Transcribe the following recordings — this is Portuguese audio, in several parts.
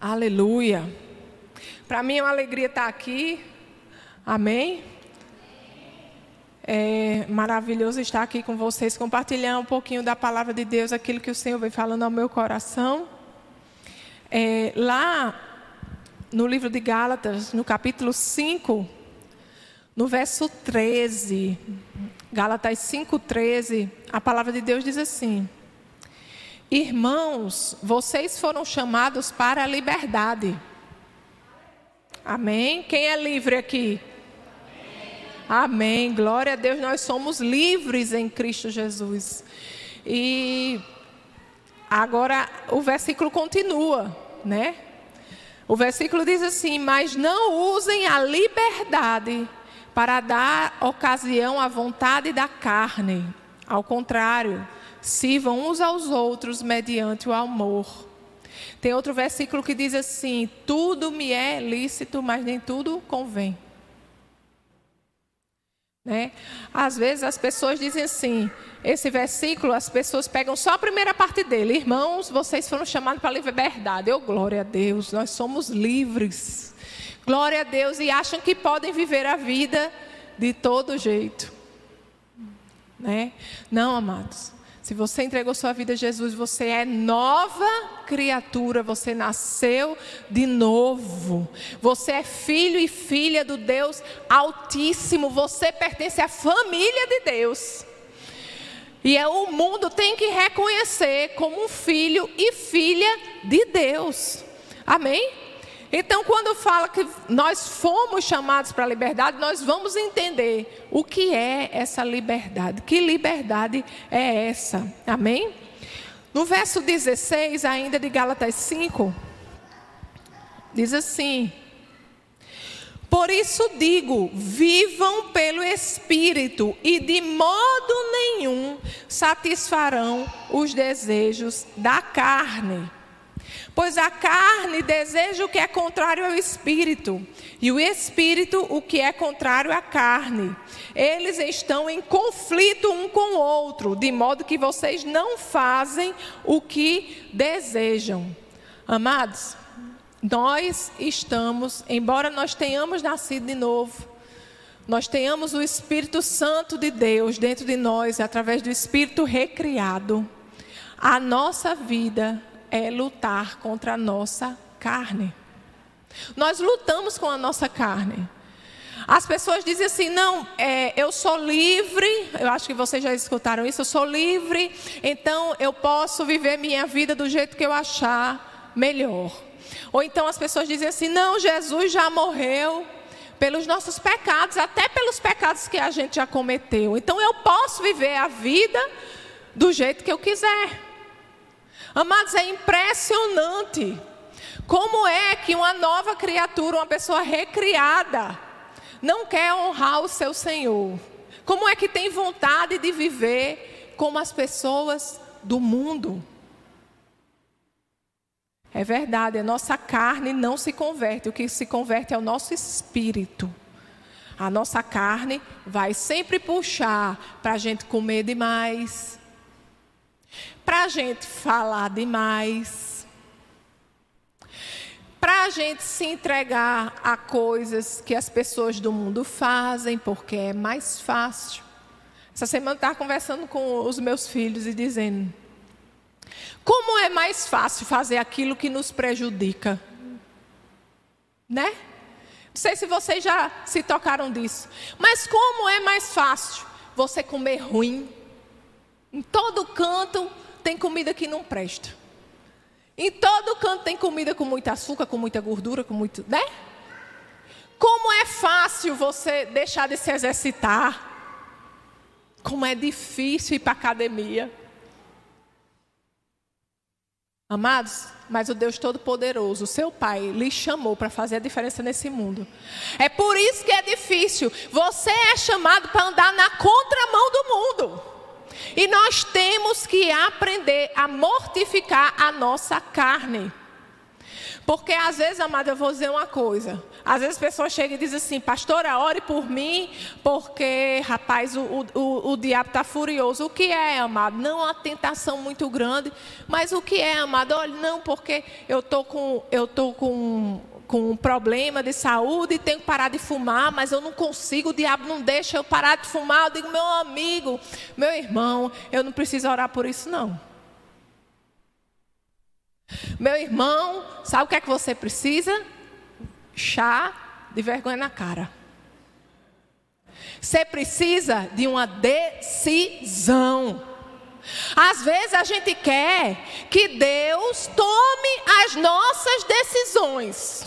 Aleluia. Para mim é uma alegria estar aqui. Amém. É maravilhoso estar aqui com vocês, compartilhar um pouquinho da palavra de Deus, aquilo que o Senhor vem falando ao meu coração. É, lá no livro de Gálatas, no capítulo 5, no verso 13, Gálatas 5,13, a palavra de Deus diz assim: Irmãos, vocês foram chamados para a liberdade. Amém? Quem é livre aqui? Amém. Glória a Deus, nós somos livres em Cristo Jesus. E agora o versículo continua, né? O versículo diz assim: Mas não usem a liberdade para dar ocasião à vontade da carne. Ao contrário, sirvam uns aos outros mediante o amor. Tem outro versículo que diz assim: Tudo me é lícito, mas nem tudo convém. Né? Às vezes as pessoas dizem assim: esse versículo, as pessoas pegam só a primeira parte dele. Irmãos, vocês foram chamados para a liberdade. Eu, glória a Deus, nós somos livres. Glória a Deus, e acham que podem viver a vida de todo jeito. Né? Não, amados. Se você entregou sua vida a Jesus, você é nova criatura, você nasceu de novo. Você é filho e filha do Deus Altíssimo, você pertence à família de Deus. E é, o mundo tem que reconhecer como um filho e filha de Deus. Amém? Então, quando fala que nós fomos chamados para a liberdade, nós vamos entender o que é essa liberdade. Que liberdade é essa? Amém? No verso 16, ainda de Gálatas 5, diz assim: Por isso digo, vivam pelo Espírito, e de modo nenhum satisfarão os desejos da carne. Pois a carne deseja o que é contrário ao espírito, e o espírito o que é contrário à carne. Eles estão em conflito um com o outro, de modo que vocês não fazem o que desejam. Amados, nós estamos, embora nós tenhamos nascido de novo, nós tenhamos o Espírito Santo de Deus dentro de nós, através do Espírito recriado, a nossa vida é lutar contra a nossa carne. Nós lutamos com a nossa carne. As pessoas dizem assim: não, é, eu sou livre, eu acho que vocês já escutaram isso, eu sou livre, então eu posso viver minha vida do jeito que eu achar melhor. Ou então as pessoas dizem assim: não, Jesus já morreu pelos nossos pecados, até pelos pecados que a gente já cometeu. Então eu posso viver a vida do jeito que eu quiser. Amados, é impressionante como é que uma nova criatura, uma pessoa recriada, não quer honrar o seu Senhor. Como é que tem vontade de viver como as pessoas do mundo? É verdade, a nossa carne não se converte, o que se converte é o nosso espírito. A nossa carne vai sempre puxar para a gente comer demais, para a gente falar demais, para a gente se entregar a coisas que as pessoas do mundo fazem, porque é mais fácil. Essa semana estava conversando com os meus filhos e dizendo: como é mais fácil fazer aquilo que nos prejudica? Né? Não sei se vocês já se tocaram disso, mas como é mais fácil você comer ruim? Em todo canto tem comida que não presta. Em todo canto tem comida com muito açúcar, com muita gordura, com muito. Né? Como é fácil você deixar de se exercitar. Como é difícil ir para a academia. Amados, mas o Deus Todo-Poderoso, seu Pai, lhe chamou para fazer a diferença nesse mundo. É por isso que é difícil. Você é chamado para andar na contramão do mundo. E nós temos que aprender a mortificar a nossa carne. Porque às vezes, amada, eu vou dizer uma coisa. Às vezes as pessoas chegam e dizem assim, pastora, ore por mim, porque, rapaz, o, o, o diabo está furioso. O que é, amado? Não uma tentação muito grande, mas o que é, amado? Olha, não, porque eu tô com, eu tô com com um problema de saúde e tenho que parar de fumar, mas eu não consigo, o diabo não deixa eu parar de fumar. Eu digo, meu amigo, meu irmão, eu não preciso orar por isso, não. Meu irmão, sabe o que é que você precisa? Chá de vergonha na cara. Você precisa de uma decisão. Às vezes a gente quer que Deus tome as nossas decisões.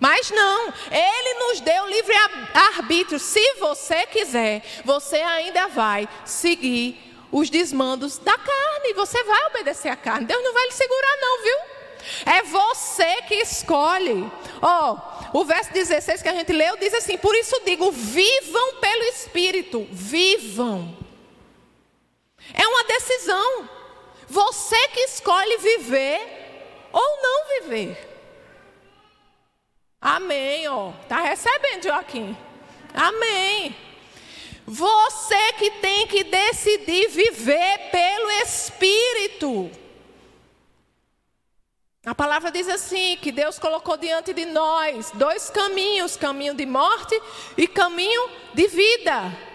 Mas não, Ele nos deu livre arbítrio. Se você quiser, você ainda vai seguir os desmandos da carne. Você vai obedecer a carne. Deus não vai lhe segurar, não, viu? É você que escolhe. Ó, oh, o verso 16 que a gente leu diz assim: Por isso digo, vivam pelo Espírito. Vivam. É uma decisão. Você que escolhe viver ou não viver. Amém, ó. Tá recebendo, Joaquim. Amém. Você que tem que decidir viver pelo Espírito. A palavra diz assim: que Deus colocou diante de nós dois caminhos, caminho de morte e caminho de vida.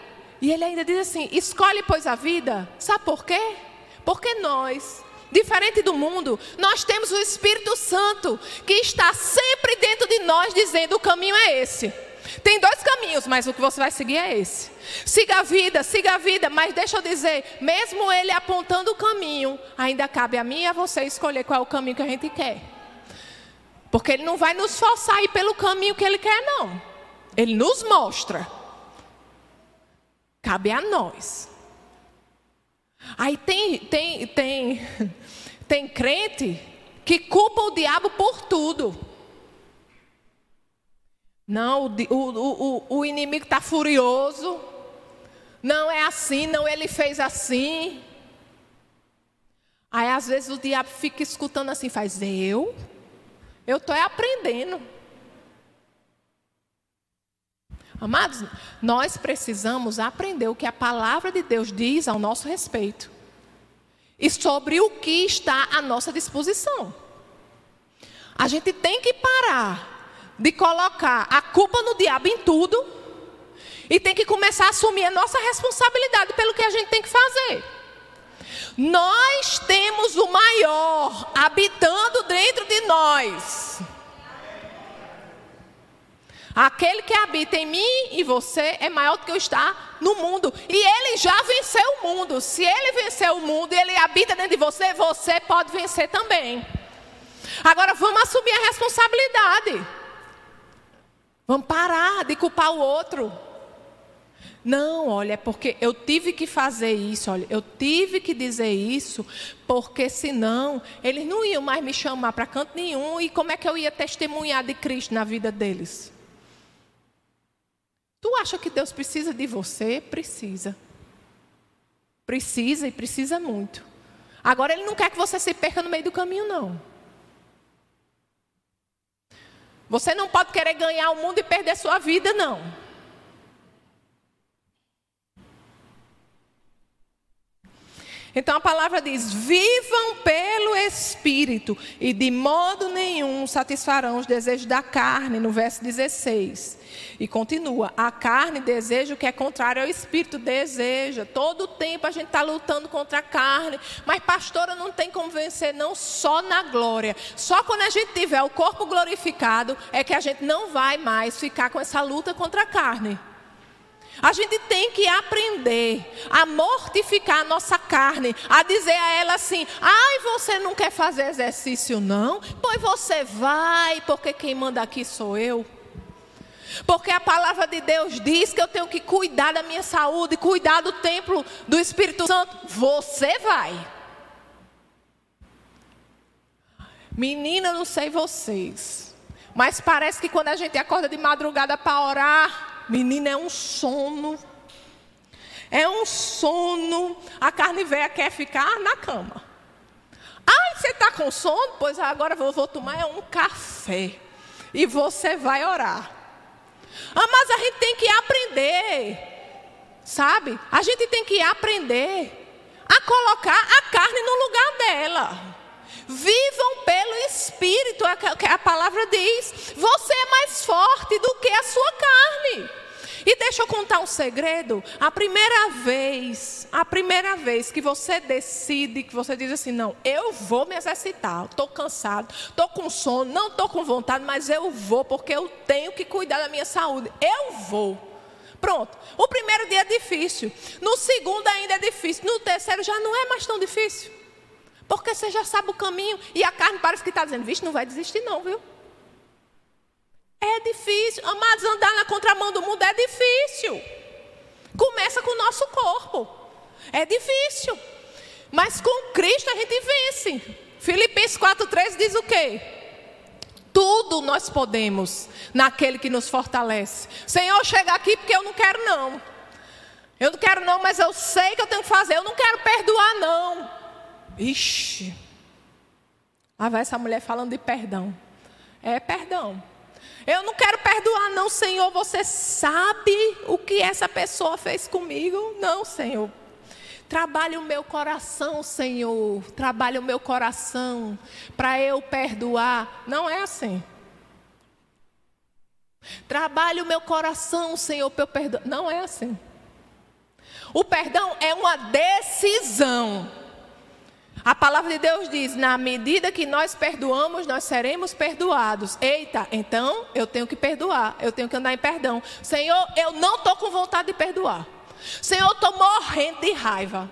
E ele ainda diz assim: escolhe, pois, a vida. Sabe por quê? Porque nós Diferente do mundo, nós temos o Espírito Santo que está sempre dentro de nós dizendo: o caminho é esse. Tem dois caminhos, mas o que você vai seguir é esse. Siga a vida, siga a vida, mas deixa eu dizer, mesmo ele apontando o caminho, ainda cabe a mim e a você escolher qual é o caminho que a gente quer. Porque ele não vai nos forçar a ir pelo caminho que ele quer, não. Ele nos mostra. Cabe a nós. Aí tem, tem, tem, tem crente que culpa o diabo por tudo. Não, o, o, o, o inimigo está furioso. Não é assim, não, ele fez assim. Aí às vezes o diabo fica escutando assim, faz eu? Eu estou aprendendo. Amados, nós precisamos aprender o que a palavra de Deus diz ao nosso respeito e sobre o que está à nossa disposição. A gente tem que parar de colocar a culpa no diabo em tudo e tem que começar a assumir a nossa responsabilidade pelo que a gente tem que fazer. Nós temos o maior habitando dentro de nós. Aquele que habita em mim e você é maior do que eu está no mundo. E ele já venceu o mundo. Se ele venceu o mundo e ele habita dentro de você, você pode vencer também. Agora vamos assumir a responsabilidade. Vamos parar de culpar o outro. Não, olha, é porque eu tive que fazer isso, olha, eu tive que dizer isso, porque senão eles não iam mais me chamar para canto nenhum e como é que eu ia testemunhar de Cristo na vida deles? Tu acha que Deus precisa de você? Precisa. Precisa e precisa muito. Agora, Ele não quer que você se perca no meio do caminho, não. Você não pode querer ganhar o mundo e perder sua vida, não. Então a palavra diz: vivam pelo Espírito, e de modo nenhum satisfarão os desejos da carne, no verso 16. E continua: a carne deseja o que é contrário ao Espírito, deseja. Todo o tempo a gente está lutando contra a carne, mas pastora não tem como vencer, não só na glória. Só quando a gente tiver o corpo glorificado é que a gente não vai mais ficar com essa luta contra a carne. A gente tem que aprender a mortificar a nossa carne, a dizer a ela assim: ai, você não quer fazer exercício, não? Pois você vai, porque quem manda aqui sou eu. Porque a palavra de Deus diz que eu tenho que cuidar da minha saúde, cuidar do templo do Espírito Santo. Você vai. Menina, não sei vocês, mas parece que quando a gente acorda de madrugada para orar, Menina, é um sono. É um sono. A carne velha quer ficar na cama. Ai, você está com sono? Pois agora eu vou tomar um café. E você vai orar. Ah, mas a gente tem que aprender. Sabe? A gente tem que aprender a colocar a carne no lugar dela. Vivam pelo Espírito, a palavra diz. Você é mais forte do que a sua carne. E deixa eu contar um segredo. A primeira vez, a primeira vez que você decide, que você diz assim, não, eu vou me exercitar, estou cansado, estou com sono, não estou com vontade, mas eu vou porque eu tenho que cuidar da minha saúde. Eu vou. Pronto. O primeiro dia é difícil. No segundo ainda é difícil. No terceiro já não é mais tão difícil. Porque você já sabe o caminho. E a carne parece que está dizendo: Vixe, não vai desistir, não, viu? É difícil. Amados, andar na contramão do mundo é difícil. Começa com o nosso corpo. É difícil. Mas com Cristo a gente vence. Filipenses 4,13 diz o quê? Tudo nós podemos naquele que nos fortalece. Senhor, chega aqui porque eu não quero não. Eu não quero não, mas eu sei que eu tenho que fazer. Eu não quero perdoar não. Ixi. Lá vai essa mulher falando de perdão. É perdão. Eu não quero perdoar não, Senhor. Você sabe o que essa pessoa fez comigo? Não, Senhor. Trabalhe o meu coração, Senhor. Trabalhe o meu coração para eu perdoar. Não é assim. Trabalhe o meu coração, Senhor, para eu perdoar. Não é assim. O perdão é uma decisão. A palavra de Deus diz: na medida que nós perdoamos, nós seremos perdoados. Eita, então eu tenho que perdoar, eu tenho que andar em perdão. Senhor, eu não estou com vontade de perdoar. Senhor, eu estou morrendo de raiva.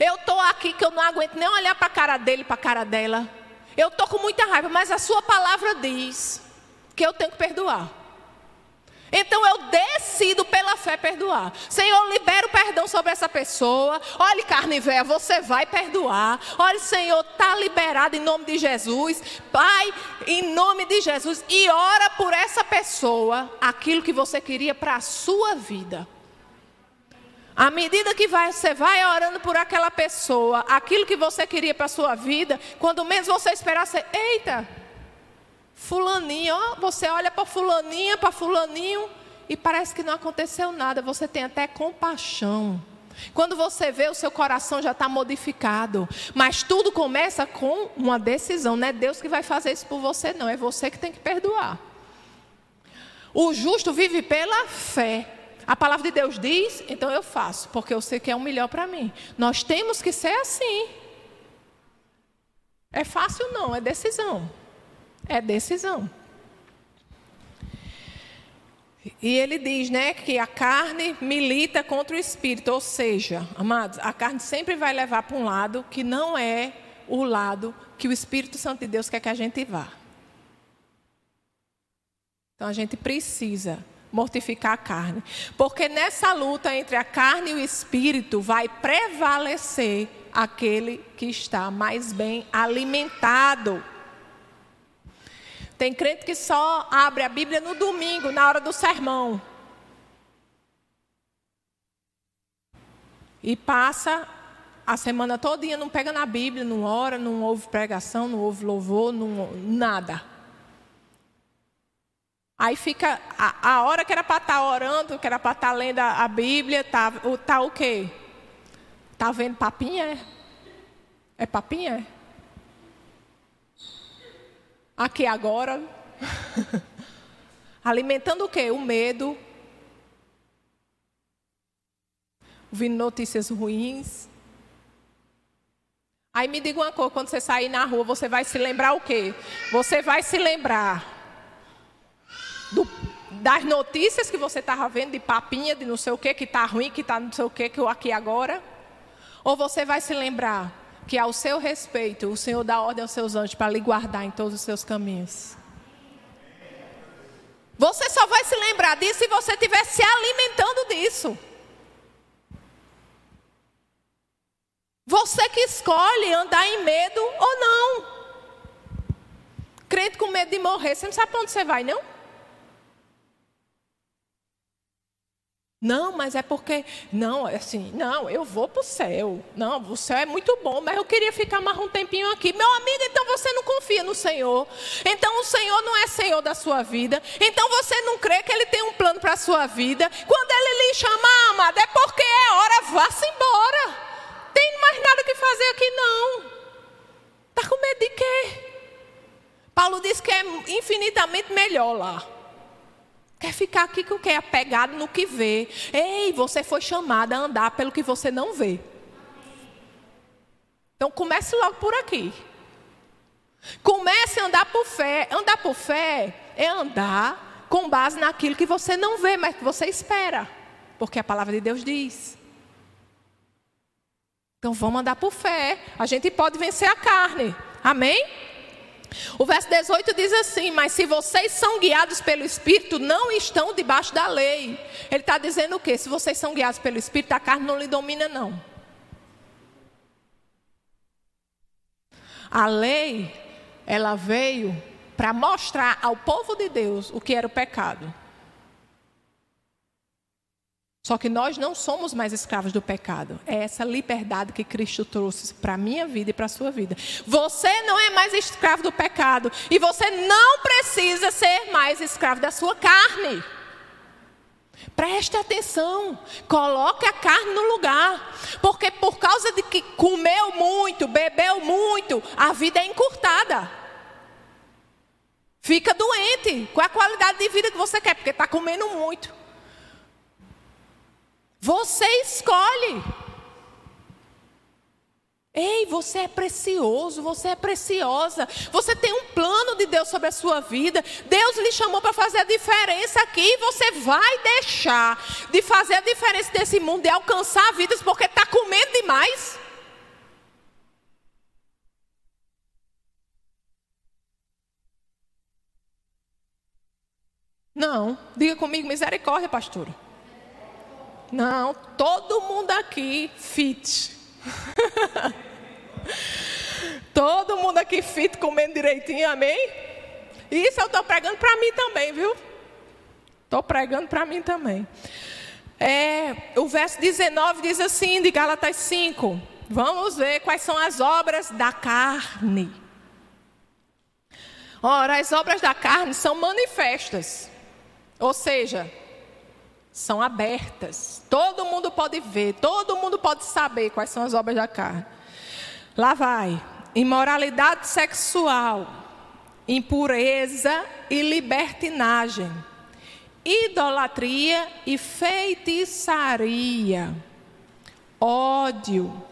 Eu estou aqui que eu não aguento nem olhar para a cara dele, para a cara dela. Eu estou com muita raiva, mas a sua palavra diz que eu tenho que perdoar. Então eu decido pela fé perdoar. Senhor, libera o perdão sobre essa pessoa. Olhe, carne velha, você vai perdoar. Olhe, Senhor, está liberado em nome de Jesus. Pai, em nome de Jesus. E ora por essa pessoa aquilo que você queria para a sua vida. À medida que vai, você vai orando por aquela pessoa, aquilo que você queria para a sua vida, quando menos você esperar, você, eita, fulaninho, ó, você olha para fulaninha, para fulaninho, e parece que não aconteceu nada, você tem até compaixão. Quando você vê, o seu coração já está modificado. Mas tudo começa com uma decisão. Não é Deus que vai fazer isso por você, não. É você que tem que perdoar. O justo vive pela fé. A palavra de Deus diz, então eu faço, porque eu sei que é o melhor para mim. Nós temos que ser assim. É fácil não, é decisão. É decisão. E ele diz, né, que a carne milita contra o espírito, ou seja, amados, a carne sempre vai levar para um lado que não é o lado que o Espírito Santo de Deus quer que a gente vá. Então a gente precisa mortificar a carne. Porque nessa luta entre a carne e o espírito vai prevalecer aquele que está mais bem alimentado. Tem crente que só abre a Bíblia no domingo, na hora do sermão. E passa a semana todinha, não pega na Bíblia, não ora, não ouve pregação, não ouve louvor, não, nada. Aí fica a, a hora que era para estar tá orando, que era para estar tá lendo a, a Bíblia, tá, o, tá o quê? Tá vendo papinha? É, é papinha? Aqui agora. Alimentando o quê? O medo. Ouvindo notícias ruins. Aí me diga uma coisa, quando você sair na rua, você vai se lembrar o quê? Você vai se lembrar do, das notícias que você estava vendo, de papinha, de não sei o que, que está ruim, que está não sei o que, que eu aqui agora? Ou você vai se lembrar que ao seu respeito, o Senhor dá ordem aos seus anjos para lhe guardar em todos os seus caminhos? Você só vai se lembrar disso se você estiver se alimentando disso. Você que escolhe andar em medo ou não. Crente com medo de morrer, você não sabe para onde você vai, não? Não, mas é porque. Não, assim, não, eu vou para o céu. Não, o céu é muito bom, mas eu queria ficar mais um tempinho aqui. Meu amigo, então você não confia no Senhor. Então o Senhor não é Senhor da sua vida. Então você não crê que Ele tem um plano para a sua vida. Quando Ele lhe chamar, amado, é porque é hora, vá-se embora. Tem mais nada que fazer aqui, não. Está com medo de quê? Paulo diz que é infinitamente melhor lá. Quer ficar aqui com o quê? Apegado no que vê. Ei, você foi chamada a andar pelo que você não vê. Então comece logo por aqui. Comece a andar por fé. Andar por fé é andar com base naquilo que você não vê, mas que você espera. Porque a palavra de Deus diz. Então vamos andar por fé. A gente pode vencer a carne. Amém? O verso 18 diz assim: Mas se vocês são guiados pelo Espírito, não estão debaixo da lei. Ele está dizendo o quê? Se vocês são guiados pelo Espírito, a carne não lhe domina, não. A lei, ela veio para mostrar ao povo de Deus o que era o pecado. Só que nós não somos mais escravos do pecado. É essa liberdade que Cristo trouxe para a minha vida e para a sua vida. Você não é mais escravo do pecado. E você não precisa ser mais escravo da sua carne. Preste atenção, coloque a carne no lugar, porque por causa de que comeu muito, bebeu muito, a vida é encurtada. Fica doente. Qual a qualidade de vida que você quer? Porque está comendo muito. Você escolhe. Ei, você é precioso, você é preciosa. Você tem um plano de Deus sobre a sua vida. Deus lhe chamou para fazer a diferença aqui. Você vai deixar de fazer a diferença desse mundo, de alcançar vidas, porque está comendo demais? Não. Diga comigo, misericórdia, pastora. Não, todo mundo aqui fit. todo mundo aqui fit, comendo direitinho, amém? Isso eu estou pregando para mim também, viu? Estou pregando para mim também. É, o verso 19 diz assim, de Gálatas 5. Vamos ver quais são as obras da carne. Ora, as obras da carne são manifestas. Ou seja, são abertas. Todo mundo pode ver, todo mundo pode saber quais são as obras da carne. Lá vai: imoralidade sexual, impureza e libertinagem, idolatria e feitiçaria, ódio,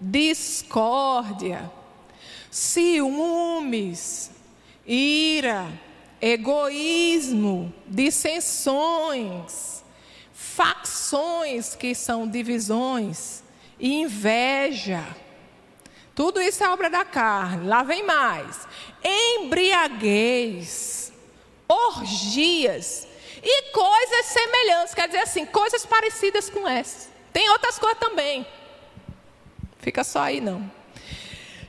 discórdia, ciúmes, ira, egoísmo, dissensões facções que são divisões, e inveja. Tudo isso é obra da carne. Lá vem mais. Embriaguez, orgias e coisas semelhantes, quer dizer assim, coisas parecidas com essas. Tem outras coisas também. Fica só aí não.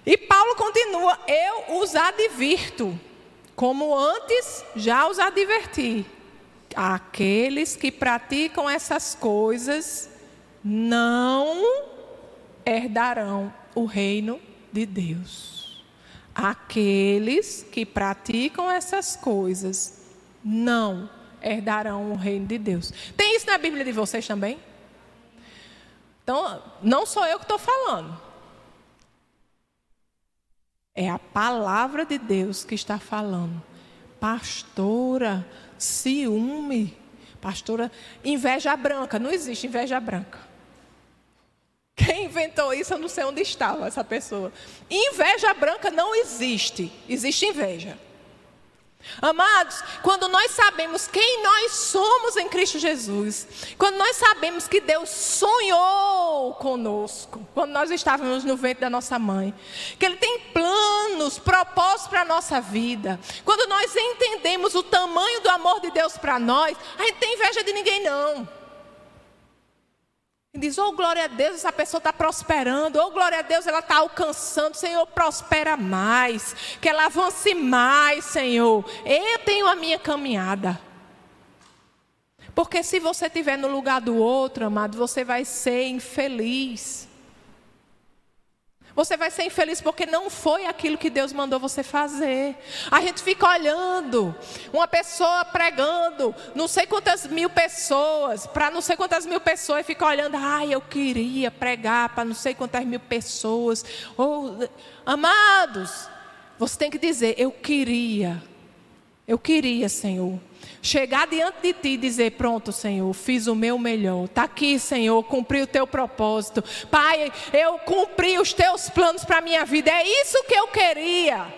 E Paulo continua: Eu os advirto, como antes já os adverti aqueles que praticam essas coisas não herdarão o reino de Deus. Aqueles que praticam essas coisas não herdarão o reino de Deus. Tem isso na Bíblia de vocês também? Então, não sou eu que estou falando. É a palavra de Deus que está falando. Pastora, ciúme. Pastora, inveja branca. Não existe inveja branca. Quem inventou isso, eu não sei onde estava essa pessoa. Inveja branca não existe. Existe inveja. Amados, quando nós sabemos quem nós somos em Cristo Jesus, quando nós sabemos que Deus sonhou conosco, quando nós estávamos no ventre da nossa mãe, que Ele tem planos, propósitos para a nossa vida, quando nós entendemos o tamanho do amor de Deus para nós, a gente tem inveja de ninguém, não. E diz, oh glória a Deus, essa pessoa está prosperando, oh glória a Deus, ela está alcançando, Senhor, prospera mais, que ela avance mais, Senhor. Eu tenho a minha caminhada. Porque se você estiver no lugar do outro, amado, você vai ser infeliz. Você vai ser infeliz porque não foi aquilo que Deus mandou você fazer. A gente fica olhando uma pessoa pregando, não sei quantas mil pessoas, para não sei quantas mil pessoas, e fica olhando, ai, eu queria pregar para não sei quantas mil pessoas. Oh, amados, você tem que dizer, eu queria, eu queria, Senhor chegar diante de ti e dizer: Pronto, Senhor, fiz o meu melhor. Está aqui, Senhor, cumpri o teu propósito. Pai, eu cumpri os teus planos para a minha vida. É isso que eu queria.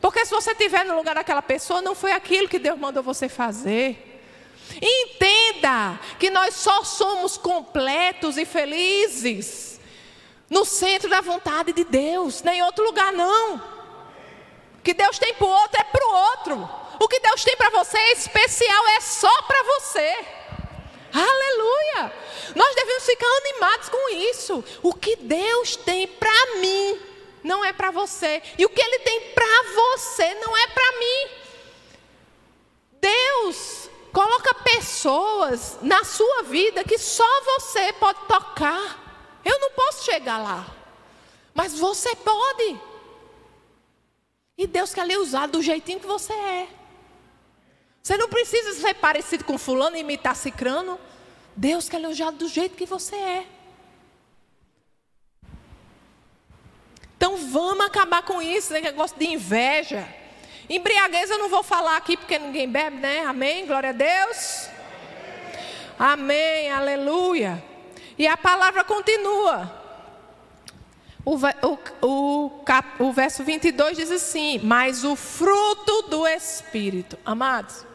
Porque se você estiver no lugar daquela pessoa, não foi aquilo que Deus mandou você fazer. Entenda que nós só somos completos e felizes no centro da vontade de Deus, nem em outro lugar não. O que Deus tem para o outro é para o outro. O que Deus tem para você é especial, é só para você. Aleluia! Nós devemos ficar animados com isso. O que Deus tem para mim não é para você. E o que Ele tem para você não é para mim. Deus coloca pessoas na sua vida que só você pode tocar. Eu não posso chegar lá. Mas você pode. E Deus quer lhe usar do jeitinho que você é. Você não precisa ser parecido com fulano e imitar cicrano. Deus quer elogiar do jeito que você é. Então vamos acabar com isso, esse negócio de inveja. Embriaguez eu não vou falar aqui porque ninguém bebe, né? Amém? Glória a Deus. Amém, aleluia. E a palavra continua. O, o, o, o verso 22 diz assim: Mas o fruto do Espírito, amados,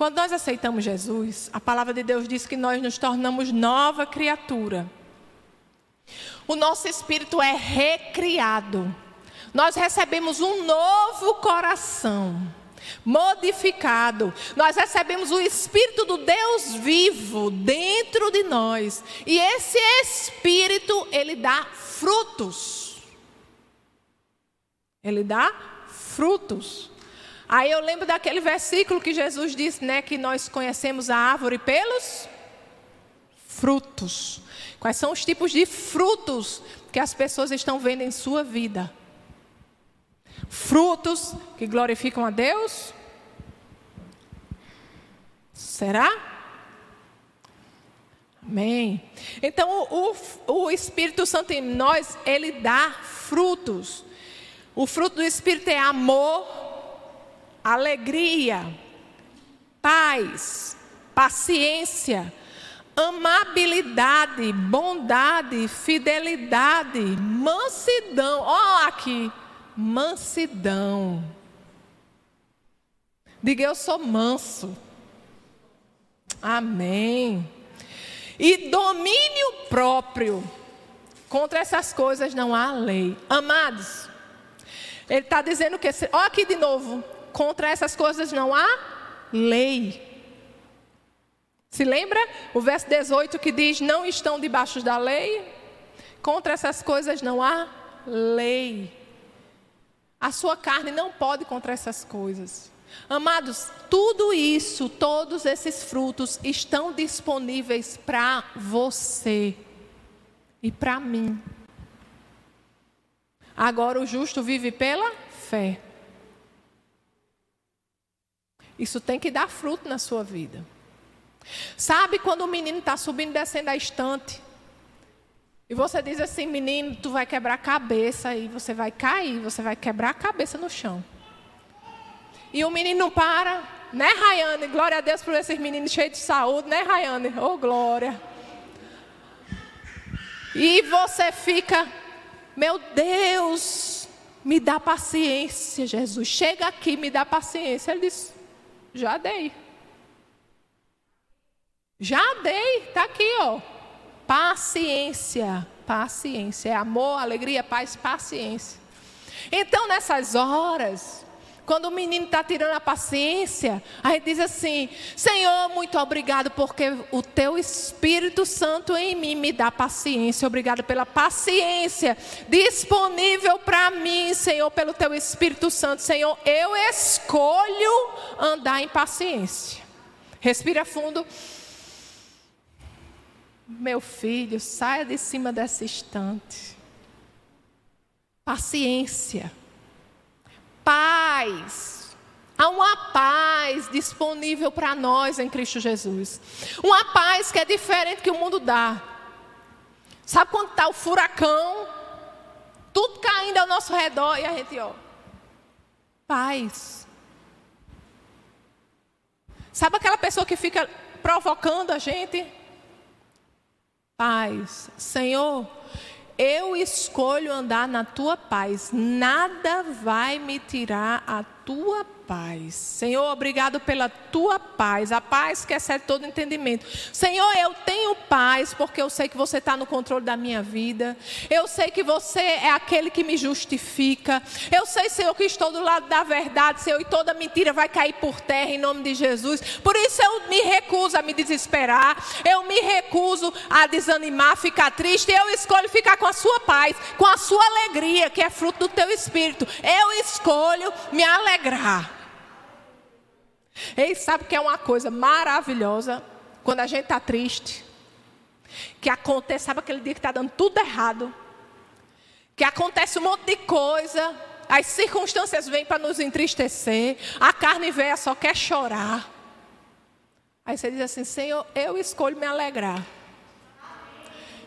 quando nós aceitamos Jesus, a palavra de Deus diz que nós nos tornamos nova criatura. O nosso espírito é recriado. Nós recebemos um novo coração modificado. Nós recebemos o Espírito do Deus vivo dentro de nós. E esse Espírito, ele dá frutos. Ele dá frutos. Aí eu lembro daquele versículo que Jesus disse, né, que nós conhecemos a árvore pelos frutos. Quais são os tipos de frutos que as pessoas estão vendo em sua vida? Frutos que glorificam a Deus? Será? Amém. Então, o, o Espírito Santo em nós, ele dá frutos. O fruto do Espírito é amor, alegria, paz, paciência, amabilidade, bondade, fidelidade, mansidão. Ó, aqui, mansidão. Diga eu sou manso. Amém. E domínio próprio. Contra essas coisas não há lei. Amados, ele está dizendo que. Olha aqui de novo contra essas coisas não há lei. Se lembra o verso 18 que diz: Não estão debaixo da lei? Contra essas coisas não há lei. A sua carne não pode contra essas coisas. Amados, tudo isso, todos esses frutos estão disponíveis para você e para mim. Agora o justo vive pela fé. Isso tem que dar fruto na sua vida. Sabe quando o menino está subindo e descendo a estante? E você diz assim, menino, tu vai quebrar a cabeça e você vai cair, você vai quebrar a cabeça no chão. E o menino não para, né, Rayane? Glória a Deus por esses meninos cheios de saúde, né, Rayane? Oh, glória. E você fica, meu Deus, me dá paciência, Jesus. Chega aqui, me dá paciência. Ele diz, já dei. Já dei, está aqui, ó. Paciência, paciência. É amor, alegria, paz, paciência. Então, nessas horas, quando o menino está tirando a paciência, a gente diz assim: Senhor, muito obrigado, porque o teu Espírito Santo em mim me dá paciência. Obrigado pela paciência disponível para mim, Senhor, pelo teu Espírito Santo. Senhor, eu escolho andar em paciência. Respira fundo. Meu filho, saia de cima dessa estante. Paciência. Paz. Há uma paz disponível para nós em Cristo Jesus. Uma paz que é diferente que o mundo dá. Sabe quando está o furacão? Tudo caindo ao nosso redor e a gente, ó. Paz. Sabe aquela pessoa que fica provocando a gente? Paz. Senhor, eu escolho andar na tua paz. Nada vai me tirar a tua paz paz. Senhor, obrigado pela tua paz, a paz que excede todo entendimento. Senhor, eu tenho paz porque eu sei que você está no controle da minha vida. Eu sei que você é aquele que me justifica. Eu sei, Senhor, que estou do lado da verdade, Senhor, e toda mentira vai cair por terra em nome de Jesus. Por isso eu me recuso a me desesperar. Eu me recuso a desanimar, ficar triste. Eu escolho ficar com a sua paz, com a sua alegria, que é fruto do teu espírito. Eu escolho me alegrar. Ei, sabe que é uma coisa maravilhosa quando a gente está triste? Que acontece, sabe aquele dia que está dando tudo errado? Que acontece um monte de coisa, as circunstâncias vêm para nos entristecer, a carne velha só quer chorar. Aí você diz assim: Senhor, eu escolho me alegrar.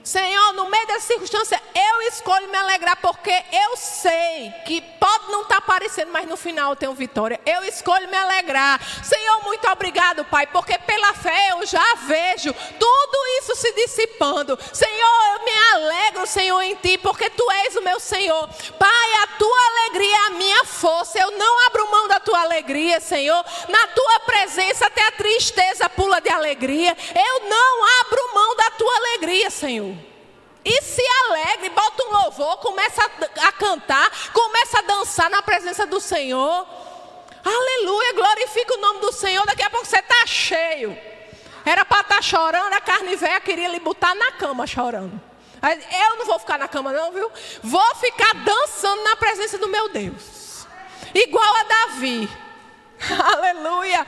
Senhor, no meio dessa circunstância, eu escolho me alegrar porque eu sei que pode não estar tá aparecendo, mas no final eu tenho vitória. Eu escolho me alegrar. Senhor, muito obrigado, Pai, porque pela fé eu já vejo tudo isso se dissipando. Senhor, eu me alegro, Senhor, em Ti, porque Tu és o meu Senhor. Pai, a Tua alegria é a minha força. Eu não abro mão da Tua alegria, Senhor. Na Tua presença até a tristeza pula de alegria. Eu não abro mão da Tua alegria, Senhor. E se alegre, bota um louvor, começa a, a cantar, começa a dançar na presença do Senhor. Aleluia, glorifica o nome do Senhor. Daqui a pouco você está cheio. Era para estar tá chorando, a carne velha queria lhe botar na cama chorando. Eu não vou ficar na cama, não, viu? Vou ficar dançando na presença do meu Deus. Igual a Davi. Aleluia.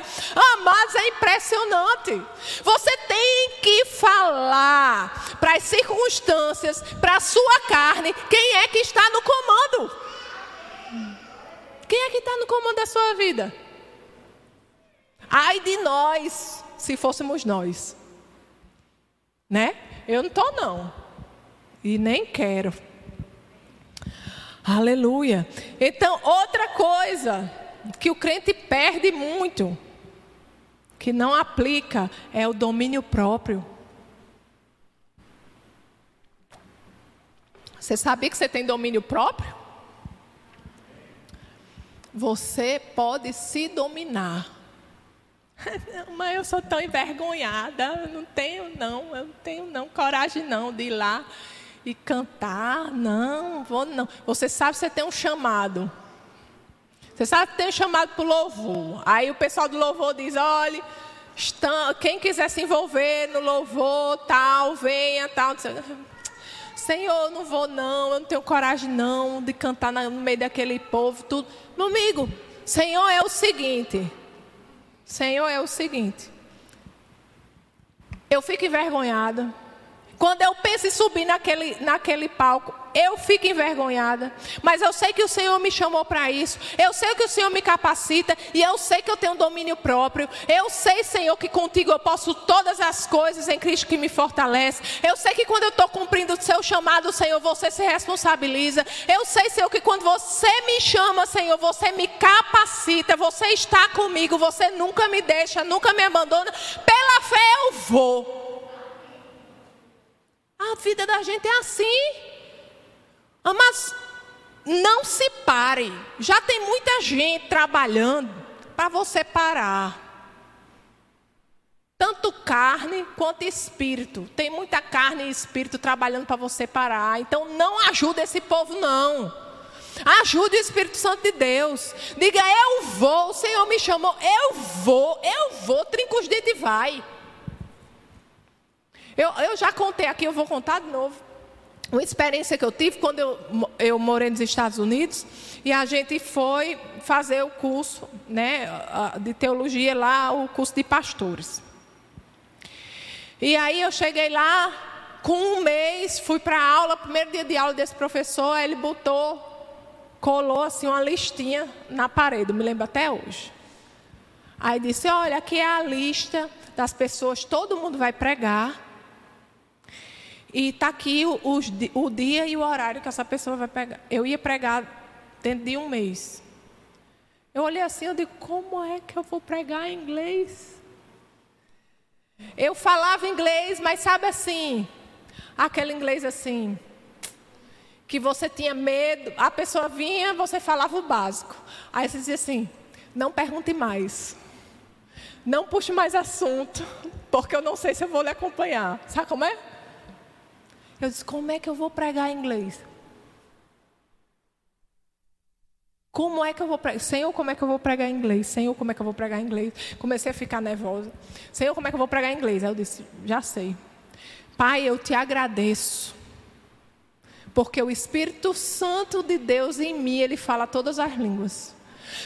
Amados, é impressionante. Você tem que falar para as circunstâncias, para a sua carne, quem é que está no comando. Quem é que está no comando da sua vida? Ai de nós, se fôssemos nós. Né? Eu não estou, não. E nem quero. Aleluia. Então, outra coisa que o crente perde muito, que não aplica, é o domínio próprio. Você sabia que você tem domínio próprio? Você pode se dominar. Mas eu sou tão envergonhada, eu não tenho não, eu não tenho não coragem não de ir lá e cantar, não, vou não. Você sabe que você tem um chamado. Você sabe que tem chamado para o louvor. Aí o pessoal do louvor diz: olha, quem quiser se envolver no louvor, tal, venha, tal. Senhor, não vou não, eu não tenho coragem não de cantar no meio daquele povo, tudo. Meu amigo, Senhor é o seguinte. Senhor é o seguinte. Eu fico envergonhada. Quando eu penso em subir naquele, naquele palco, eu fico envergonhada. Mas eu sei que o Senhor me chamou para isso. Eu sei que o Senhor me capacita. E eu sei que eu tenho domínio próprio. Eu sei, Senhor, que contigo eu posso todas as coisas em Cristo que me fortalece. Eu sei que quando eu estou cumprindo o seu chamado, Senhor, você se responsabiliza. Eu sei, Senhor, que quando você me chama, Senhor, você me capacita. Você está comigo. Você nunca me deixa, nunca me abandona. Pela fé eu vou. A vida da gente é assim. Ah, mas não se pare. Já tem muita gente trabalhando para você parar. Tanto carne quanto espírito. Tem muita carne e espírito trabalhando para você parar. Então não ajuda esse povo, não. Ajude o Espírito Santo de Deus. Diga, eu vou. O Senhor me chamou. Eu vou. Eu vou. Trinca os dedos e vai. Eu, eu já contei aqui, eu vou contar de novo. Uma experiência que eu tive quando eu, eu morei nos Estados Unidos e a gente foi fazer o curso né, de teologia lá, o curso de pastores. E aí eu cheguei lá, com um mês, fui para a aula, primeiro dia de aula desse professor, ele botou, colou assim uma listinha na parede, me lembro até hoje. Aí disse: Olha, aqui é a lista das pessoas, todo mundo vai pregar. E está aqui o, o, o, dia e o horário que essa pessoa vai pegar. Eu ia pregar dentro de um mês. Eu olhei assim, eu digo, como é que eu vou pregar em inglês? Eu falava inglês, mas sabe assim, aquele inglês assim, que você tinha medo, a pessoa vinha, você falava o básico. Aí você dizia assim, não pergunte mais. Não puxe mais assunto, porque eu não sei se eu vou lhe acompanhar. Sabe como é? Eu disse: como é que eu vou pregar inglês? Como é que eu vou pregar? Senhor, como é que eu vou pregar inglês? Senhor, como é que eu vou pregar inglês? Comecei a ficar nervosa. Senhor, como é que eu vou pregar inglês? Aí eu disse: já sei. Pai, eu te agradeço. Porque o Espírito Santo de Deus em mim, ele fala todas as línguas.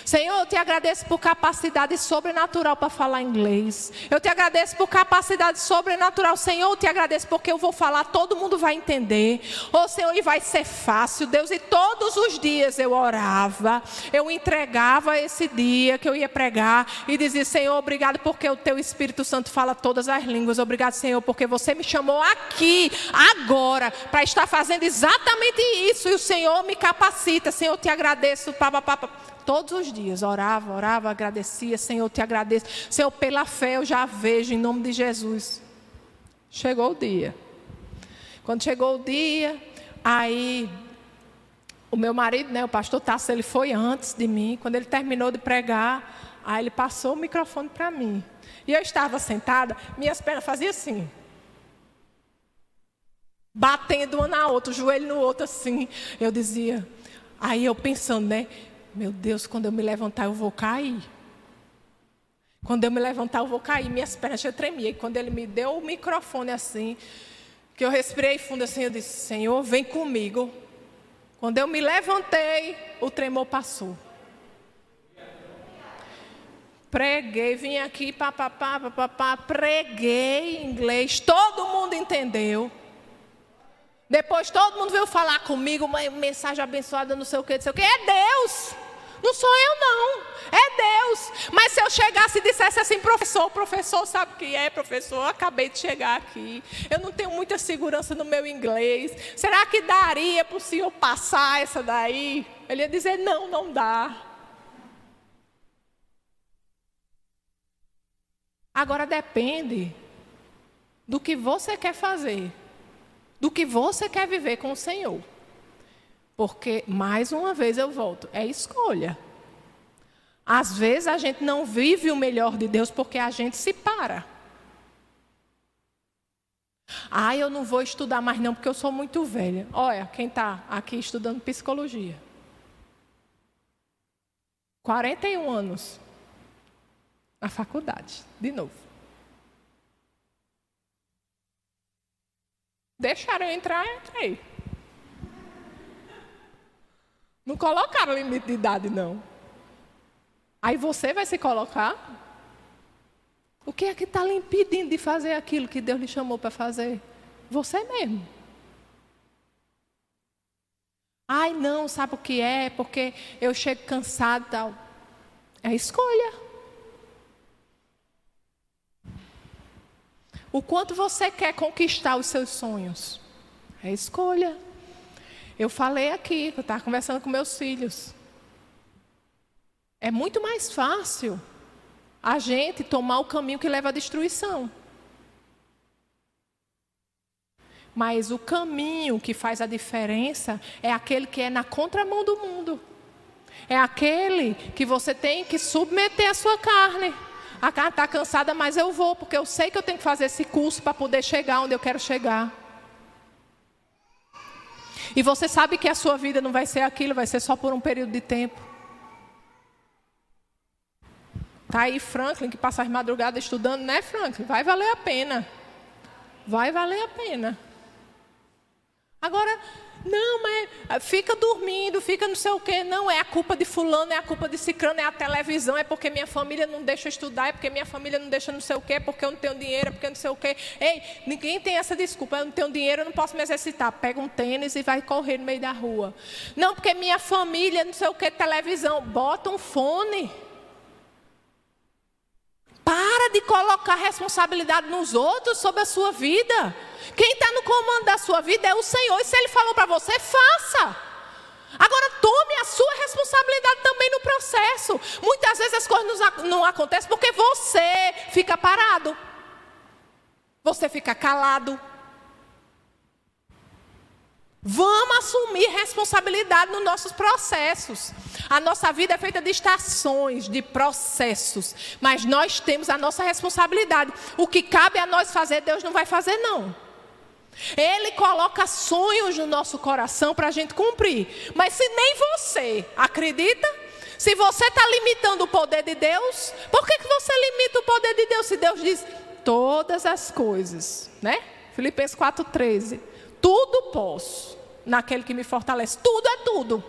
Senhor, eu te agradeço por capacidade sobrenatural para falar inglês. Eu te agradeço por capacidade sobrenatural. Senhor, eu te agradeço porque eu vou falar, todo mundo vai entender. Oh, Senhor, e vai ser fácil, Deus. E todos os dias eu orava, eu entregava esse dia que eu ia pregar e dizia: Senhor, obrigado porque o teu Espírito Santo fala todas as línguas. Obrigado, Senhor, porque você me chamou aqui, agora, para estar fazendo exatamente isso. E o Senhor me capacita. Senhor, eu te agradeço. Pá, pá, pá, Todos os dias orava, orava, agradecia. Senhor, te agradeço. Senhor, pela fé eu já vejo em nome de Jesus. Chegou o dia. Quando chegou o dia, aí o meu marido, né, o pastor Tasso, ele foi antes de mim. Quando ele terminou de pregar, aí ele passou o microfone para mim. E eu estava sentada, minhas pernas faziam assim. Batendo uma na outra, o joelho no outro assim. Eu dizia, aí eu pensando, né? Meu Deus, quando eu me levantar, eu vou cair. Quando eu me levantar, eu vou cair. Minhas pernas já tremiam. E quando ele me deu o microfone assim, que eu respirei fundo assim, eu disse: Senhor, vem comigo. Quando eu me levantei, o tremor passou. Preguei, vim aqui, papapá, papapá, preguei em inglês, todo mundo entendeu. Depois todo mundo veio falar comigo, uma mensagem abençoada, não sei o que, não sei o que. É Deus. Não sou eu, não. É Deus. Mas se eu chegasse e dissesse assim, professor, professor sabe o que é, professor? Eu acabei de chegar aqui. Eu não tenho muita segurança no meu inglês. Será que daria para o senhor passar essa daí? Ele ia dizer: não, não dá. Agora depende do que você quer fazer do que você quer viver com o Senhor. Porque, mais uma vez eu volto, é escolha. Às vezes a gente não vive o melhor de Deus porque a gente se para. Ah, eu não vou estudar mais não porque eu sou muito velha. Olha, quem está aqui estudando psicologia. 41 anos. Na faculdade, de novo. Deixaram eu entrar, eu entrei. Não colocaram limite de idade, não. Aí você vai se colocar? O que é que está lhe impedindo de fazer aquilo que Deus lhe chamou para fazer? Você mesmo. Ai, não, sabe o que é? Porque eu chego cansado e tal. É escolha. O quanto você quer conquistar os seus sonhos? É escolha. Eu falei aqui, eu estava conversando com meus filhos. É muito mais fácil a gente tomar o caminho que leva à destruição. Mas o caminho que faz a diferença é aquele que é na contramão do mundo. É aquele que você tem que submeter a sua carne. A carne está cansada, mas eu vou, porque eu sei que eu tenho que fazer esse curso para poder chegar onde eu quero chegar. E você sabe que a sua vida não vai ser aquilo, vai ser só por um período de tempo. Tá aí Franklin que passa as madrugadas estudando, né, Franklin? Vai valer a pena. Vai valer a pena. Agora, não, mas fica dormindo, fica não sei o quê. Não, é a culpa de fulano, é a culpa de cicrano, é a televisão, é porque minha família não deixa estudar, é porque minha família não deixa não sei o quê, é porque eu não tenho dinheiro, é porque não sei o quê. Ei, ninguém tem essa desculpa, eu não tenho dinheiro, eu não posso me exercitar. Pega um tênis e vai correr no meio da rua. Não, porque minha família, não sei o quê, televisão. Bota um fone. Para de colocar responsabilidade nos outros sobre a sua vida. Quem está no comando da sua vida é o Senhor. E se Ele falou para você, faça. Agora tome a sua responsabilidade também no processo. Muitas vezes as coisas não acontecem porque você fica parado. Você fica calado. Vamos assumir responsabilidade nos nossos processos. A nossa vida é feita de estações, de processos, mas nós temos a nossa responsabilidade. O que cabe a nós fazer, Deus não vai fazer, não. Ele coloca sonhos no nosso coração para a gente cumprir. Mas se nem você acredita, se você está limitando o poder de Deus, por que, que você limita o poder de Deus? Se Deus diz todas as coisas, né? Filipenses 4,13. Tudo posso naquele que me fortalece. Tudo é tudo.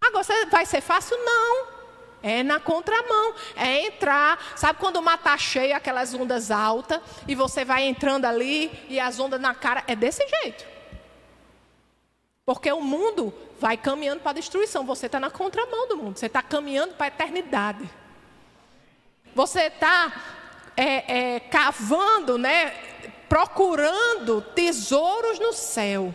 Agora, vai ser fácil? Não. É na contramão, é entrar. Sabe quando o mar está cheio, aquelas ondas altas, e você vai entrando ali e as ondas na cara? É desse jeito. Porque o mundo vai caminhando para a destruição. Você está na contramão do mundo, você está caminhando para a eternidade. Você está é, é, cavando, né, procurando tesouros no céu.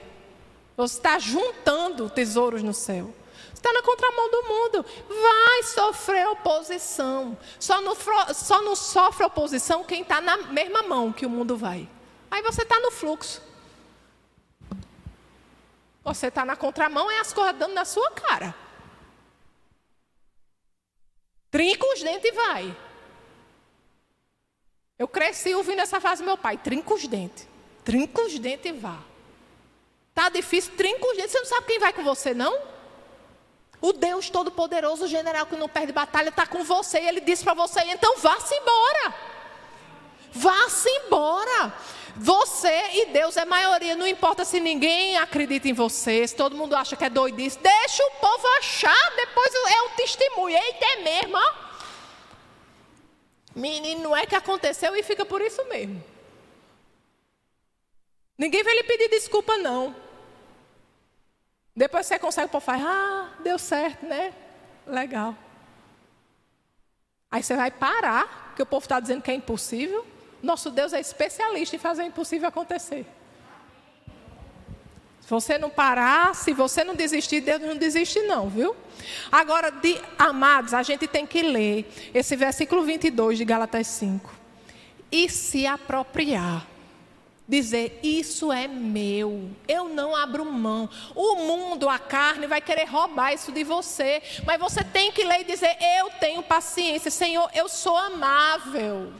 Você está juntando tesouros no céu. Você está na contramão do mundo. Vai sofrer oposição. Só não, só não sofre oposição quem está na mesma mão que o mundo vai. Aí você está no fluxo. Você está na contramão e as coisas dando na sua cara. Trinca os dentes e vai. Eu cresci ouvindo essa frase do meu pai: trinca os dentes. Trinca os dentes e vá. Tá difícil, trinca os dentes. Você não sabe quem vai com você, não? O Deus Todo-Poderoso, o general que não perde batalha, está com você. E ele disse para você: então vá-se embora. Vá-se embora. Você e Deus é maioria. Não importa se ninguém acredita em você, se todo mundo acha que é doidice. Deixa o povo achar, depois é o testemunho. Eita, é mesmo, ó. Menino, não é que aconteceu e fica por isso mesmo. Ninguém vai lhe pedir desculpa, não. Depois você consegue para falar, ah, deu certo, né? Legal. Aí você vai parar, porque o povo está dizendo que é impossível. Nosso Deus é especialista em fazer o impossível acontecer. Se você não parar, se você não desistir, Deus não desiste não, viu? Agora, de, amados, a gente tem que ler esse versículo 22 de Gálatas 5. E se apropriar. Dizer, isso é meu, eu não abro mão. O mundo, a carne, vai querer roubar isso de você. Mas você tem que ler e dizer, eu tenho paciência, Senhor, eu sou amável.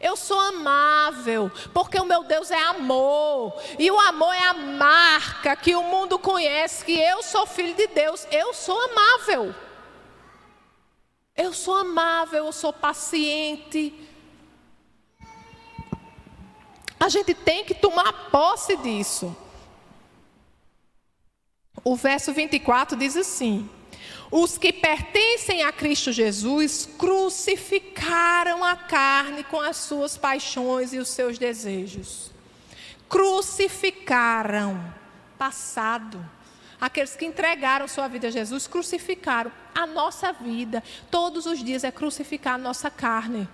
Eu sou amável, porque o meu Deus é amor. E o amor é a marca que o mundo conhece que eu sou filho de Deus. Eu sou amável. Eu sou amável, eu sou paciente. A gente tem que tomar posse disso. O verso 24 diz assim: os que pertencem a Cristo Jesus crucificaram a carne com as suas paixões e os seus desejos. Crucificaram. Passado. Aqueles que entregaram sua vida a Jesus crucificaram a nossa vida. Todos os dias é crucificar a nossa carne.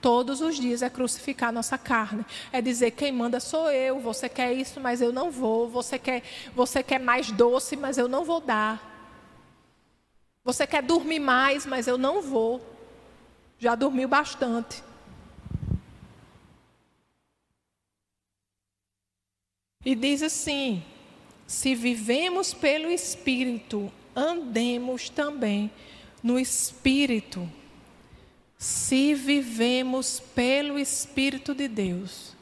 Todos os dias é crucificar a nossa carne. É dizer, quem manda sou eu. Você quer isso, mas eu não vou. Você quer, você quer mais doce, mas eu não vou dar. Você quer dormir mais, mas eu não vou. Já dormiu bastante. E diz assim: se vivemos pelo Espírito, andemos também no Espírito. Se vivemos pelo Espírito de Deus,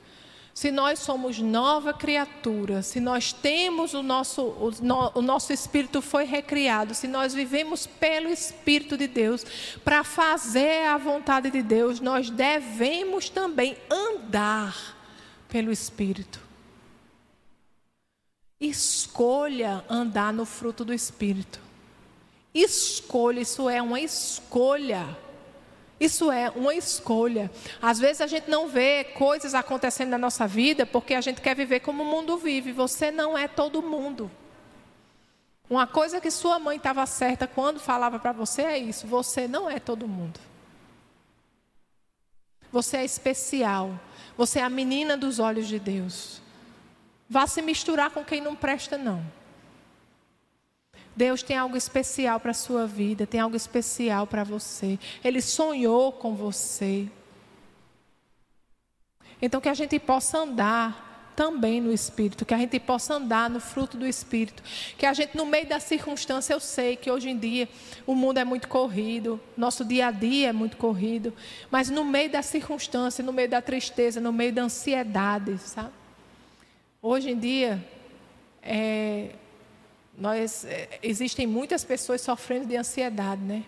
se nós somos nova criatura, se nós temos o nosso, o, no, o nosso espírito foi recriado, se nós vivemos pelo Espírito de Deus, para fazer a vontade de Deus, nós devemos também andar pelo Espírito. Escolha andar no fruto do Espírito. Escolha, isso é uma escolha. Isso é uma escolha. Às vezes a gente não vê coisas acontecendo na nossa vida porque a gente quer viver como o mundo vive. Você não é todo mundo. Uma coisa que sua mãe estava certa quando falava para você é isso: você não é todo mundo. Você é especial. Você é a menina dos olhos de Deus. Vá se misturar com quem não presta, não. Deus tem algo especial para a sua vida, tem algo especial para você. Ele sonhou com você. Então, que a gente possa andar também no Espírito, que a gente possa andar no fruto do Espírito, que a gente, no meio da circunstância, eu sei que hoje em dia o mundo é muito corrido, nosso dia a dia é muito corrido, mas no meio da circunstância, no meio da tristeza, no meio da ansiedade, sabe? Hoje em dia, é, nós, é, existem muitas pessoas sofrendo de ansiedade, né?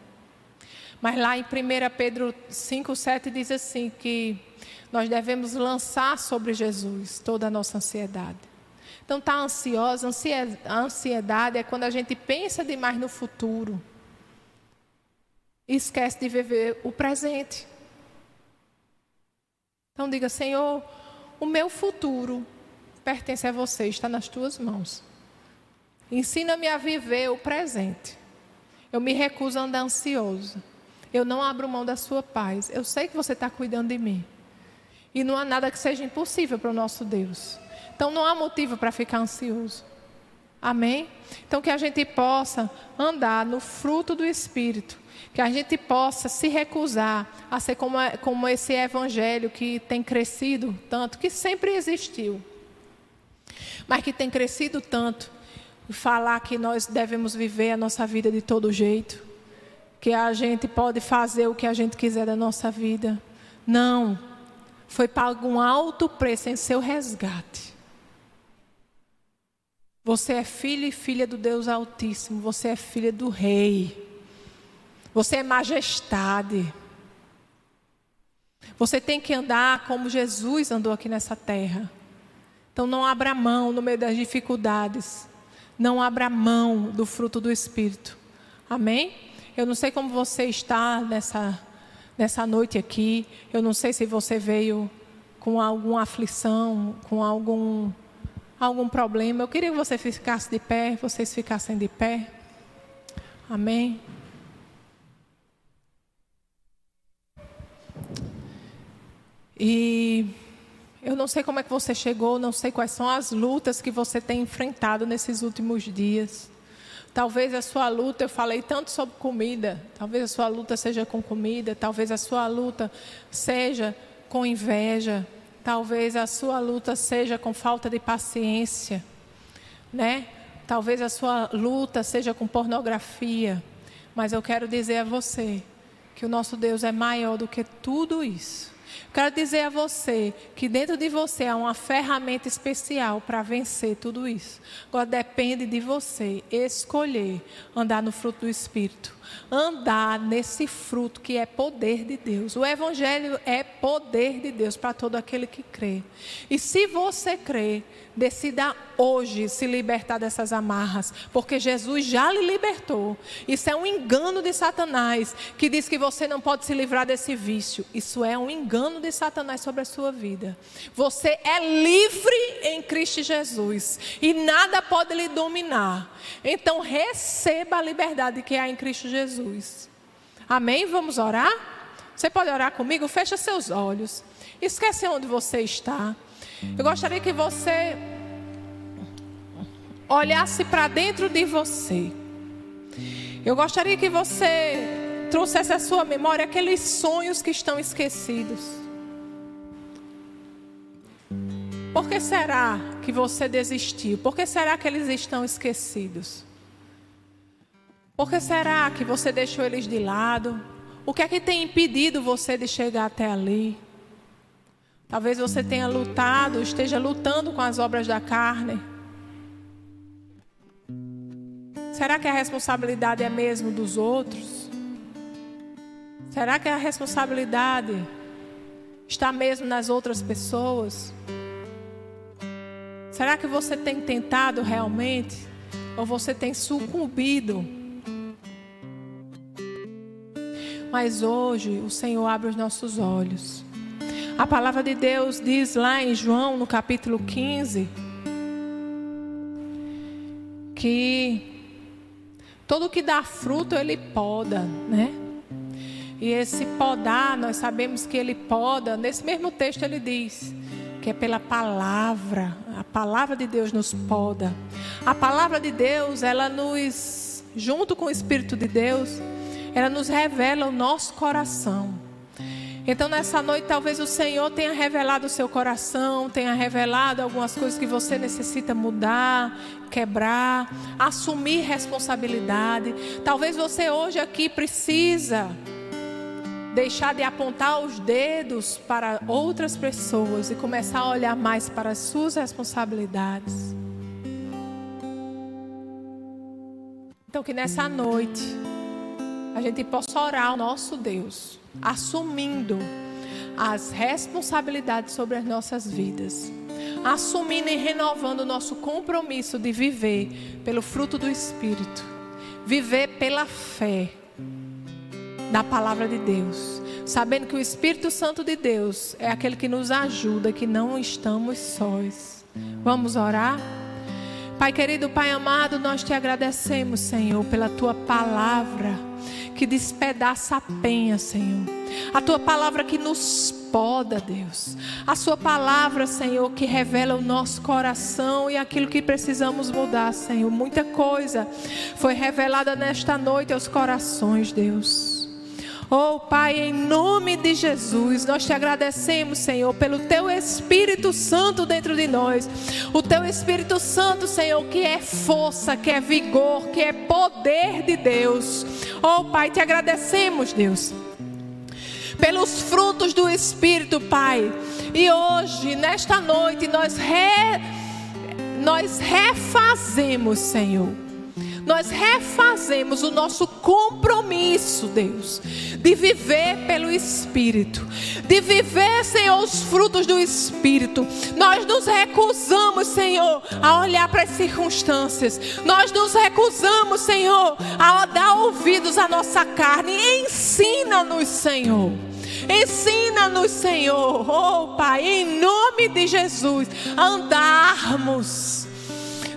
Mas lá em 1 Pedro 5, 7 diz assim que nós devemos lançar sobre Jesus toda a nossa ansiedade. Então, está ansiosa, a ansiedade é quando a gente pensa demais no futuro e esquece de viver o presente. Então, diga, Senhor, o meu futuro pertence a você, está nas tuas mãos. Ensina-me a viver o presente. Eu me recuso a andar ansioso. Eu não abro mão da sua paz. Eu sei que você está cuidando de mim. E não há nada que seja impossível para o nosso Deus. Então não há motivo para ficar ansioso. Amém? Então que a gente possa andar no fruto do Espírito. Que a gente possa se recusar a ser como, como esse evangelho que tem crescido tanto, que sempre existiu, mas que tem crescido tanto falar que nós devemos viver a nossa vida de todo jeito, que a gente pode fazer o que a gente quiser da nossa vida. Não, foi pago um alto preço em seu resgate. Você é filho e filha do Deus Altíssimo, você é filha do Rei, você é majestade. Você tem que andar como Jesus andou aqui nessa terra. Então não abra mão no meio das dificuldades. Não abra mão do fruto do Espírito. Amém? Eu não sei como você está nessa, nessa noite aqui. Eu não sei se você veio com alguma aflição, com algum, algum problema. Eu queria que você ficasse de pé, vocês ficassem de pé. Amém? E eu não sei como é que você chegou, não sei quais são as lutas que você tem enfrentado nesses últimos dias. Talvez a sua luta, eu falei tanto sobre comida, talvez a sua luta seja com comida, talvez a sua luta seja com inveja, talvez a sua luta seja com falta de paciência, né? Talvez a sua luta seja com pornografia, mas eu quero dizer a você que o nosso Deus é maior do que tudo isso. Quero dizer a você que dentro de você há uma ferramenta especial para vencer tudo isso. Agora depende de você escolher andar no fruto do Espírito, andar nesse fruto que é poder de Deus. O Evangelho é poder de Deus para todo aquele que crê. E se você crê, Decida hoje se libertar dessas amarras, porque Jesus já lhe libertou. Isso é um engano de Satanás, que diz que você não pode se livrar desse vício. Isso é um engano de Satanás sobre a sua vida. Você é livre em Cristo Jesus e nada pode lhe dominar. Então receba a liberdade que há em Cristo Jesus. Amém? Vamos orar? Você pode orar comigo? Fecha seus olhos. Esquece onde você está. Eu gostaria que você olhasse para dentro de você. Eu gostaria que você trouxesse à sua memória aqueles sonhos que estão esquecidos. Por que será que você desistiu? Por que será que eles estão esquecidos? Por que será que você deixou eles de lado? O que é que tem impedido você de chegar até ali? Talvez você tenha lutado, esteja lutando com as obras da carne. Será que a responsabilidade é mesmo dos outros? Será que a responsabilidade está mesmo nas outras pessoas? Será que você tem tentado realmente? Ou você tem sucumbido? Mas hoje o Senhor abre os nossos olhos. A palavra de Deus diz lá em João, no capítulo 15, que todo que dá fruto ele poda, né? E esse podar, nós sabemos que ele poda, nesse mesmo texto ele diz que é pela palavra, a palavra de Deus nos poda. A palavra de Deus, ela nos, junto com o Espírito de Deus, ela nos revela o nosso coração. Então, nessa noite, talvez o Senhor tenha revelado o seu coração, tenha revelado algumas coisas que você necessita mudar, quebrar, assumir responsabilidade. Talvez você hoje aqui precisa deixar de apontar os dedos para outras pessoas e começar a olhar mais para as suas responsabilidades. Então, que nessa noite a gente possa orar ao nosso Deus, assumindo as responsabilidades sobre as nossas vidas, assumindo e renovando o nosso compromisso de viver pelo fruto do Espírito, viver pela fé da palavra de Deus, sabendo que o Espírito Santo de Deus é aquele que nos ajuda, que não estamos sós. Vamos orar? Pai querido, Pai amado, nós te agradecemos, Senhor, pela tua palavra que despedaça a penha, Senhor. A tua palavra que nos poda, Deus. A sua palavra, Senhor, que revela o nosso coração e aquilo que precisamos mudar, Senhor. Muita coisa foi revelada nesta noite aos corações, Deus. Oh, Pai, em nome de Jesus, nós te agradecemos, Senhor, pelo teu Espírito Santo dentro de nós. O teu Espírito Santo, Senhor, que é força, que é vigor, que é poder de Deus. Oh, Pai, te agradecemos, Deus pelos frutos do Espírito, Pai. E hoje, nesta noite, nós, re... nós refazemos, Senhor nós refazemos o nosso compromisso, Deus, de viver pelo Espírito, de viver, Senhor, os frutos do Espírito. Nós nos recusamos, Senhor, a olhar para as circunstâncias. Nós nos recusamos, Senhor, a dar ouvidos à nossa carne. Ensina-nos, Senhor. Ensina-nos, Senhor, oh Pai, em nome de Jesus, andarmos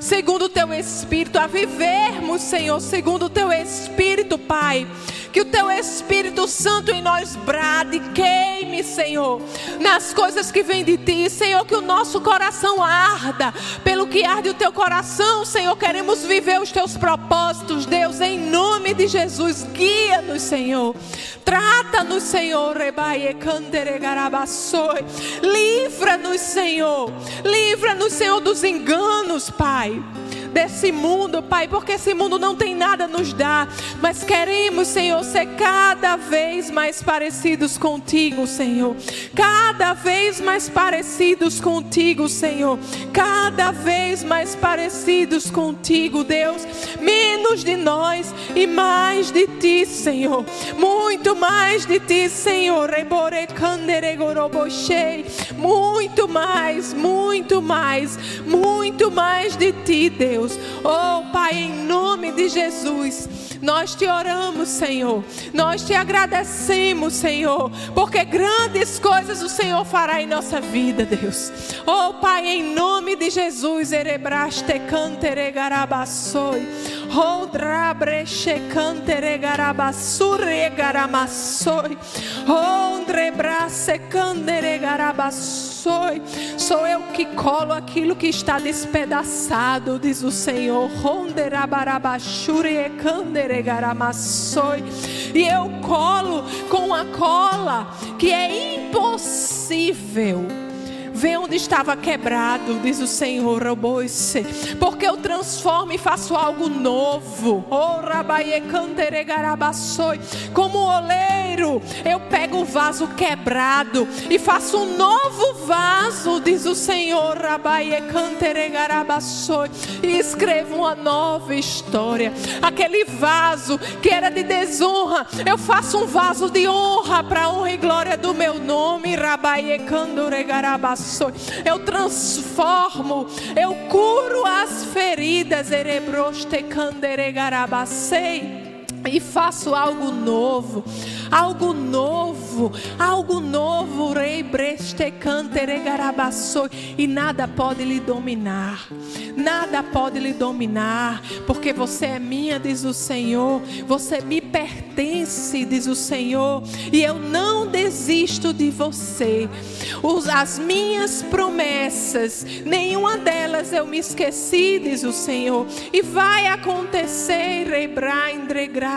segundo o teu espírito, a vivermos, Senhor, segundo o teu espírito, Pai. Que o teu Espírito Santo em nós brade, queime, Senhor, nas coisas que vêm de ti, Senhor, que o nosso coração arda, pelo que arde o teu coração, Senhor, queremos viver os teus propósitos, Deus, em nome de Jesus, guia-nos, Senhor, trata-nos, Senhor, livra-nos, Senhor, livra-nos, Senhor, dos enganos, Pai desse mundo, Pai, porque esse mundo não tem nada a nos dar, mas queremos, Senhor, ser cada vez mais parecidos contigo, Senhor. Cada vez mais parecidos contigo, Senhor. Cada vez mais parecidos contigo, Deus. Menos de nós e mais de ti, Senhor. Muito mais de ti, Senhor. Muito mais, muito mais, muito mais de ti, Deus. Deus. Oh, Pai, em nome de Jesus, nós te oramos, Senhor. Nós te agradecemos, Senhor, porque grandes coisas o Senhor fará em nossa vida, Deus. Oh, Pai, em nome de Jesus, erebraste cantere garabassoi. Rodra breche cantere garabassure garamassoi. Ondre brace cantere garabassoi abençoe. Sou eu que colo aquilo que está despedaçado, diz o Senhor. E eu colo com a cola que é impossível Vê onde estava quebrado, diz o Senhor, porque eu transformo e faço algo novo. Oh, Como oleiro, eu pego o vaso quebrado e faço um novo vaso, diz o Senhor, e escrevo uma nova história. Aquele vaso que era de desonra, eu faço um vaso de honra para honra e glória do meu nome, Rabaie Candoregarabassoi Eu transformo, eu curo as feridas. E faço algo novo, algo novo, algo novo, rei breste e nada pode lhe dominar, nada pode lhe dominar, porque você é minha, diz o Senhor, você me pertence, diz o Senhor, e eu não desisto de você. As minhas promessas, nenhuma delas eu me esqueci, diz o Senhor, e vai acontecer, rebra entregaste,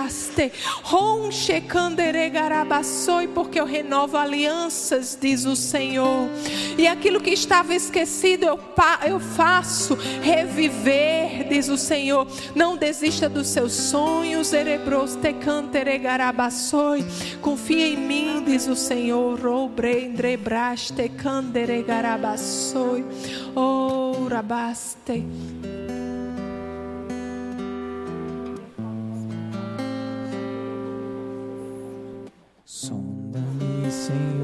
canderegarabassoi, porque eu renovo alianças, diz o Senhor, e aquilo que estava esquecido eu, eu faço reviver, diz o Senhor. Não desista dos seus sonhos, erebros te. Confia em mim, diz o Senhor. Robreindrebraste canderegarabassoi. Oh, rabaste. see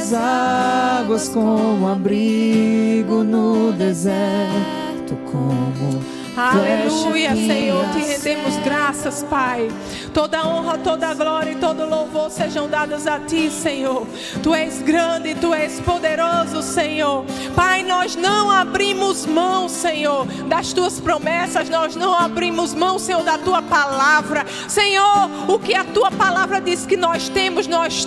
as águas, como abrigo no deserto, como Aleluia, Senhor, te rendemos graças, Pai. Toda honra, toda glória e todo louvor sejam dados a Ti, Senhor. Tu és grande, Tu és poderoso, Senhor. Pai, nós não abrimos mão, Senhor, das Tuas promessas, nós não abrimos mão, Senhor, da Tua palavra. Senhor, o que a Tua palavra diz que nós temos, nós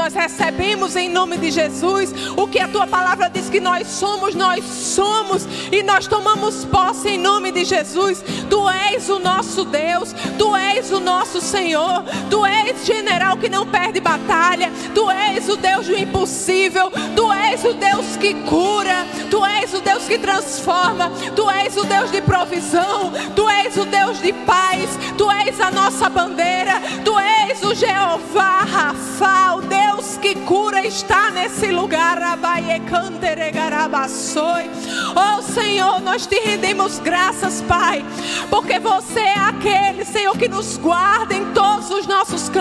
nós recebemos em nome de Jesus. O que a Tua palavra diz que nós somos, nós somos e nós tomamos posse em nome de Jesus. Tu és o nosso Deus, Tu és o nosso Senhor, Tu és general que não perde batalha, Tu és o Deus do impossível, Tu és o Deus que cura, Tu és o Deus que transforma, Tu és o Deus de provisão, Tu és o Deus de paz, Tu és a nossa bandeira, Tu és o Jeová Rafa, o Deus que cura está nesse lugar. Oh Senhor, nós te rendemos graças, Pai, porque você é aquele, Senhor, que nos guarda em todos os nossos caminhos.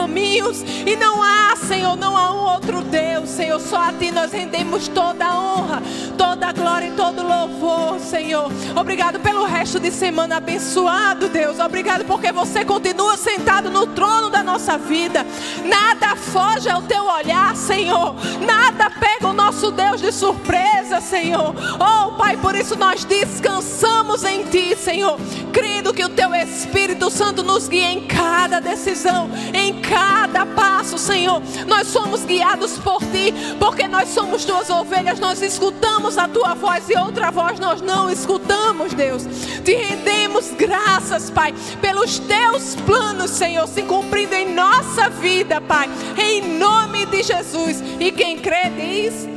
E não há, Senhor, não há um outro Deus, Senhor. Só a Ti nós rendemos toda a honra, toda a glória e todo o louvor, Senhor. Obrigado pelo resto de semana abençoado, Deus. Obrigado porque você continua sentado no trono da nossa vida. Nada foge ao teu olhar, Senhor. Nada pega o nosso Deus de surpresa, Senhor. Oh, Pai, por isso nós descansamos em Ti, Senhor. Crendo que o Teu Espírito Santo nos guia em cada decisão, em cada passo, Senhor. Nós somos guiados por Ti, porque nós somos Tuas ovelhas. Nós escutamos a Tua voz e outra voz nós não escutamos, Deus. Te rendemos graças, Pai, pelos Teus planos, Senhor, se cumprindo em nossa vida, Pai. Em nome de Jesus. E quem crê diz.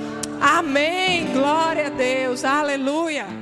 Amém. Glória a Deus. Aleluia.